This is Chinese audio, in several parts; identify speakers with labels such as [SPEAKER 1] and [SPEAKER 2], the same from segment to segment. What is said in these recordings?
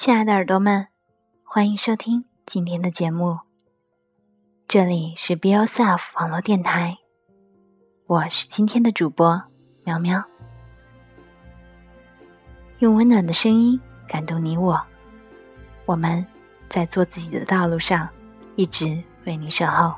[SPEAKER 1] 亲爱的耳朵们，欢迎收听今天的节目。这里是 Be Yourself 网络电台，我是今天的主播苗苗。用温暖的声音感动你我，我们在做自己的道路上，一直为你守候。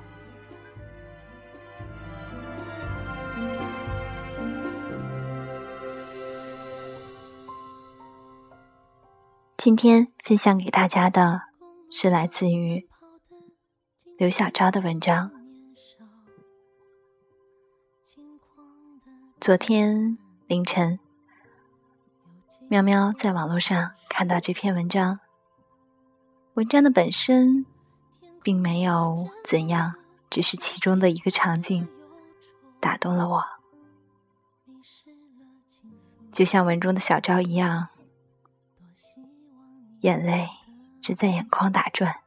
[SPEAKER 1] 今天分享给大家的是来自于刘小昭的文章。昨天凌晨，喵喵在网络上看到这篇文章。文章的本身并没有怎样，只是其中的一个场景打动了我，就像文中的小昭一样。眼泪只在眼眶打转，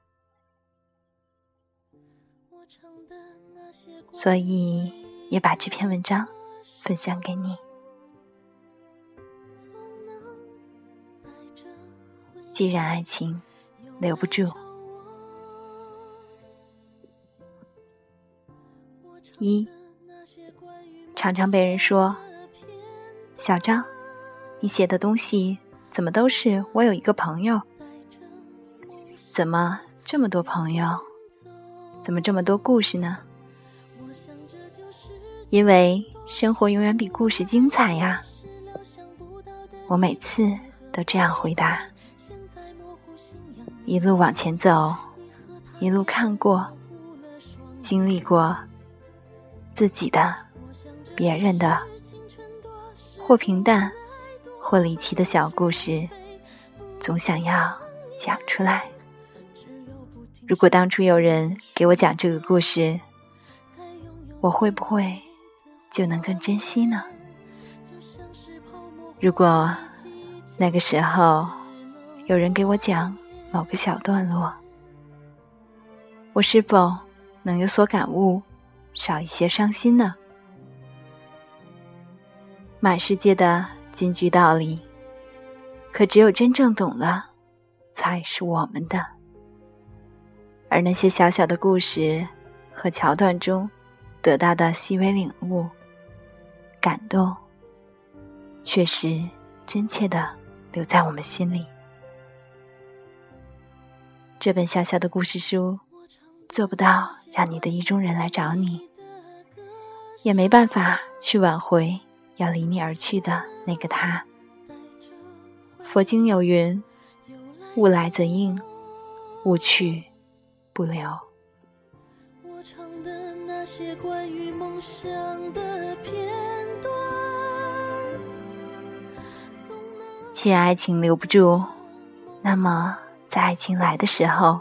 [SPEAKER 1] 所以也把这篇文章分享给你。既然爱情留不住，一常常被人说：“小张，你写的东西。”怎么都是我有一个朋友？怎么这么多朋友？怎么这么多故事呢？因为生活永远比故事精彩呀！我每次都这样回答。一路往前走，一路看过、经历过自己的、别人的，或平淡。或离奇的小故事，总想要讲出来。如果当初有人给我讲这个故事，我会不会就能更珍惜呢？如果那个时候有人给我讲某个小段落，我是否能有所感悟，少一些伤心呢？满世界的。金句道理，可只有真正懂了，才是我们的。而那些小小的故事和桥段中得到的细微领悟、感动，却是真切的留在我们心里。这本小小的故事书，做不到让你的意中人来找你，也没办法去挽回。要离你而去的那个他。佛经有云：“物来则应，物去不留。”既然爱情留不住，那么在爱情来的时候，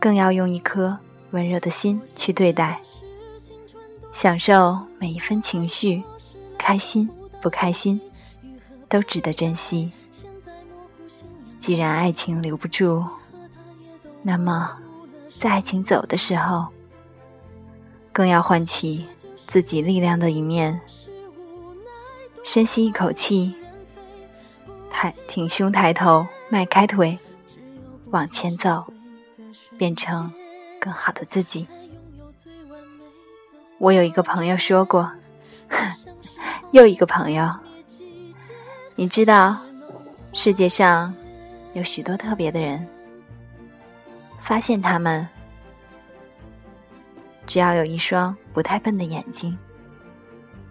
[SPEAKER 1] 更要用一颗温热的心去对待，享受每一分情绪。开心不开心，都值得珍惜。既然爱情留不住，那么在爱情走的时候，更要唤起自己力量的一面。深吸一口气，抬挺胸抬头，迈开腿，往前走，变成更好的自己。我有一个朋友说过。又一个朋友，你知道，世界上有许多特别的人。发现他们，只要有一双不太笨的眼睛。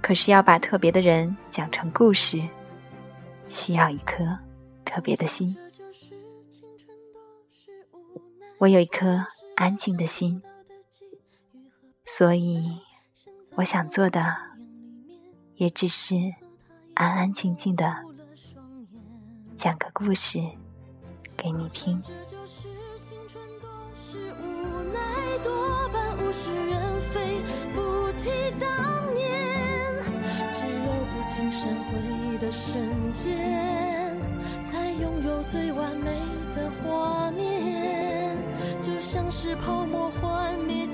[SPEAKER 1] 可是要把特别的人讲成故事，需要一颗特别的心。我有一颗安静的心，所以我想做的。也只是安安静静的讲个故事给你听。生回的瞬间，才拥有最完美的画面，就像是泡沫幻灭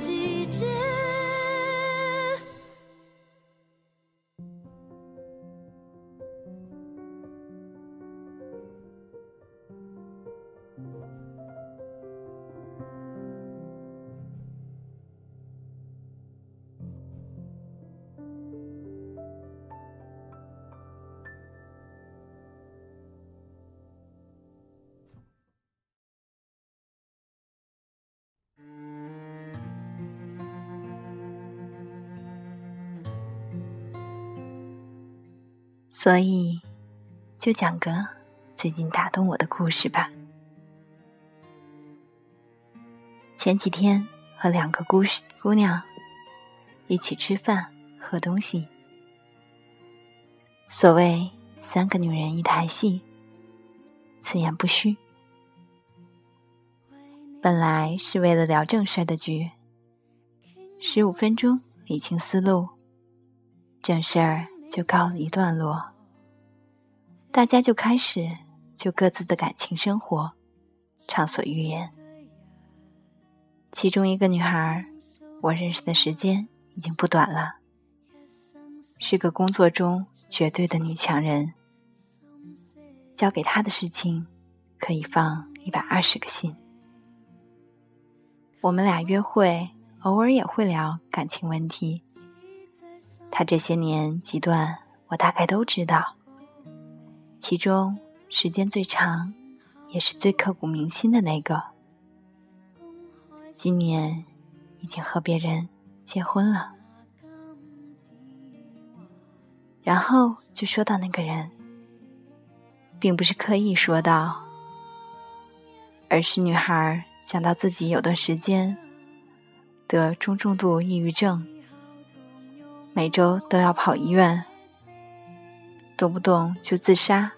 [SPEAKER 1] 所以，就讲个最近打动我的故事吧。前几天和两个姑姑娘一起吃饭喝东西，所谓三个女人一台戏，此言不虚。本来是为了聊正事儿的局，十五分钟理清思路，正事儿。就告一段落，大家就开始就各自的感情生活畅所欲言。其中一个女孩，我认识的时间已经不短了，是个工作中绝对的女强人。交给她的事情，可以放一百二十个心。我们俩约会，偶尔也会聊感情问题。他这些年几段，我大概都知道。其中时间最长，也是最刻骨铭心的那个，今年已经和别人结婚了。然后就说到那个人，并不是刻意说到，而是女孩讲到自己有段时间得中重度抑郁症。每周都要跑医院，动不动就自杀，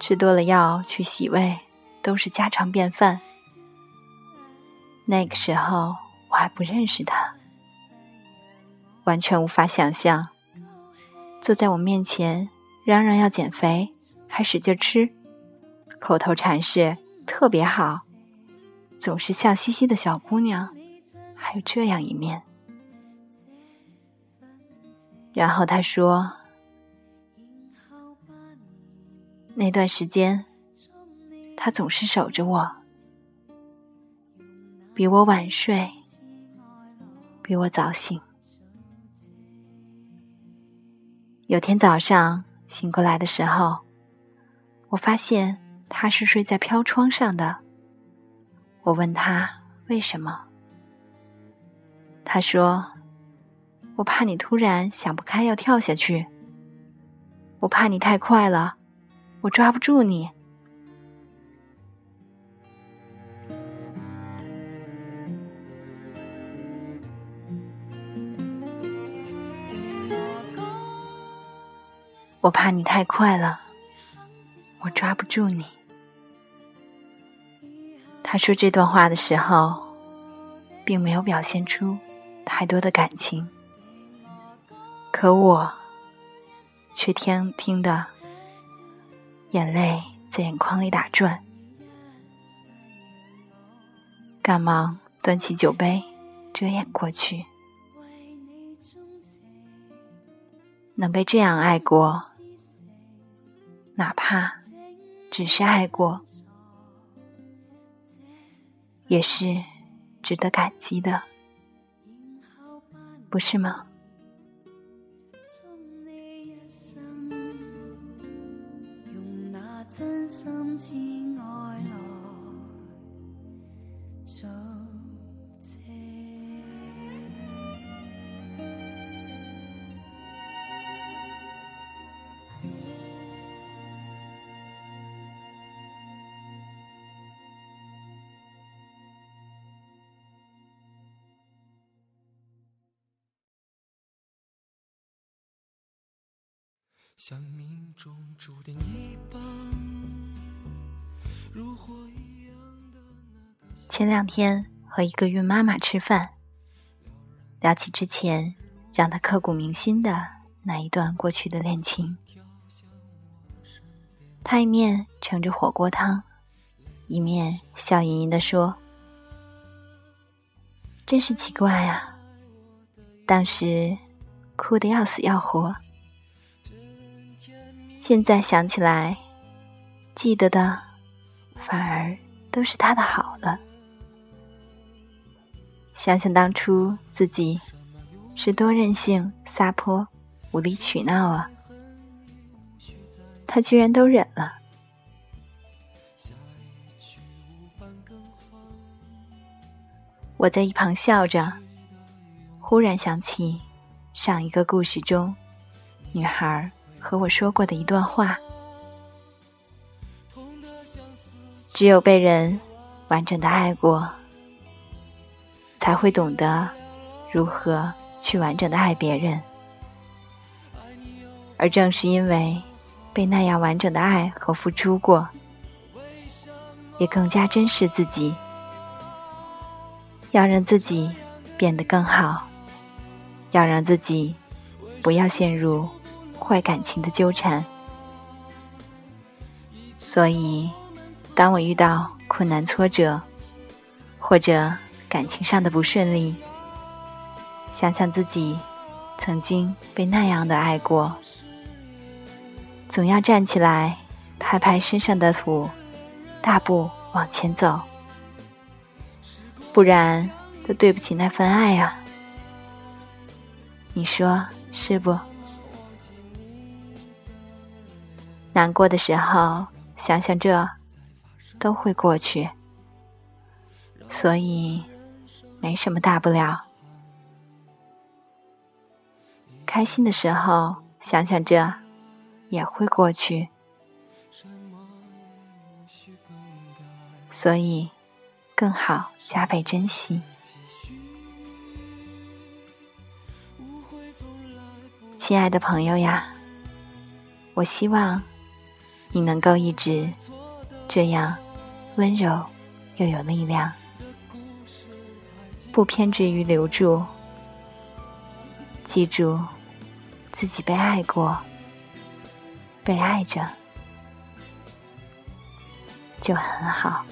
[SPEAKER 1] 吃多了药去洗胃，都是家常便饭。那个时候我还不认识他，完全无法想象，坐在我面前嚷嚷要减肥，还使劲吃，口头禅是特别好，总是笑嘻嘻的小姑娘，还有这样一面。然后他说：“那段时间，他总是守着我，比我晚睡，比我早醒。有天早上醒过来的时候，我发现他是睡在飘窗上的。我问他为什么，他说。”我怕你突然想不开要跳下去，我怕你太快了，我抓不住你。我怕你太快了，我抓不住你。他说这段话的时候，并没有表现出太多的感情。可我却听听的，眼泪在眼眶里打转，赶忙端起酒杯遮掩过去。能被这样爱过，哪怕只是爱过，也是值得感激的，不是吗？用那真心。像命中注定一般，如火一样的前两天和一个孕妈妈吃饭，聊起之前让她刻骨铭心的那一段过去的恋情，她一面盛着火锅汤，一面笑盈盈的说：“真是奇怪啊，当时哭得要死要活。”现在想起来，记得的反而都是他的好了。想想当初自己是多任性、撒泼、无理取闹啊，他居然都忍了。我在一旁笑着，忽然想起上一个故事中，女孩和我说过的一段话：只有被人完整的爱过，才会懂得如何去完整的爱别人。而正是因为被那样完整的爱和付出过，也更加珍视自己。要让自己变得更好，要让自己不要陷入坏感情的纠缠。所以，当我遇到困难挫折，或者感情上的不顺利，想想自己曾经被那样的爱过，总要站起来，拍拍身上的土，大步往前走。不然，都对不起那份爱啊！你说是不？难过的时候，想想这，都会过去，所以没什么大不了。开心的时候，想想这，也会过去，所以。更好，加倍珍惜，亲爱的朋友呀！我希望你能够一直这样温柔又有力量，不偏执于留住。记住，自己被爱过，被爱着就很好。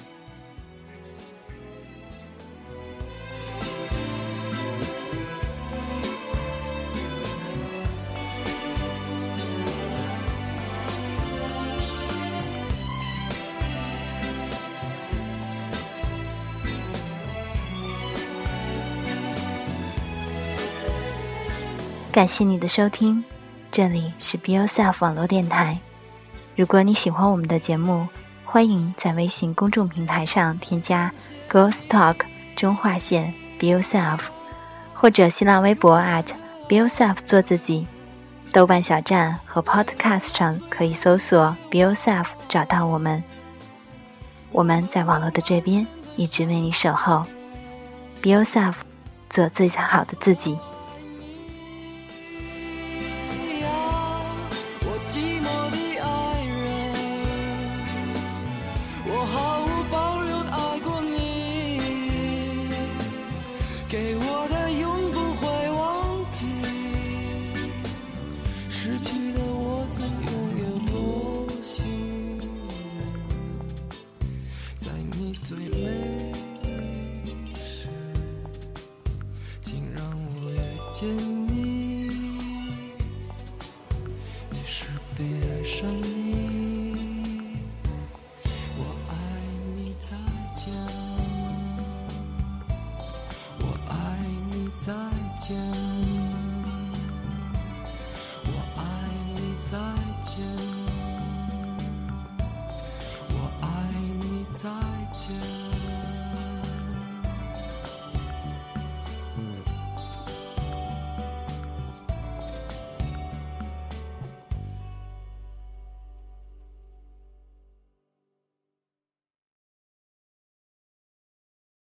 [SPEAKER 1] 感谢你的收听，这里是 Be Yourself 网络电台。如果你喜欢我们的节目，欢迎在微信公众平台上添加 Girls Talk 中划线 Be Yourself，或者新浪微博 at Be Yourself 做自己。豆瓣小站和 Podcast 上可以搜索 Be Yourself 找到我们。我们在网络的这边一直为你守候。Be Yourself，做最好的自己。
[SPEAKER 2] 失去的我曾有过多幸在你最美时竟让我遇
[SPEAKER 1] 见你于是便爱上你我爱你再见我爱你再见再见。我爱你，再见。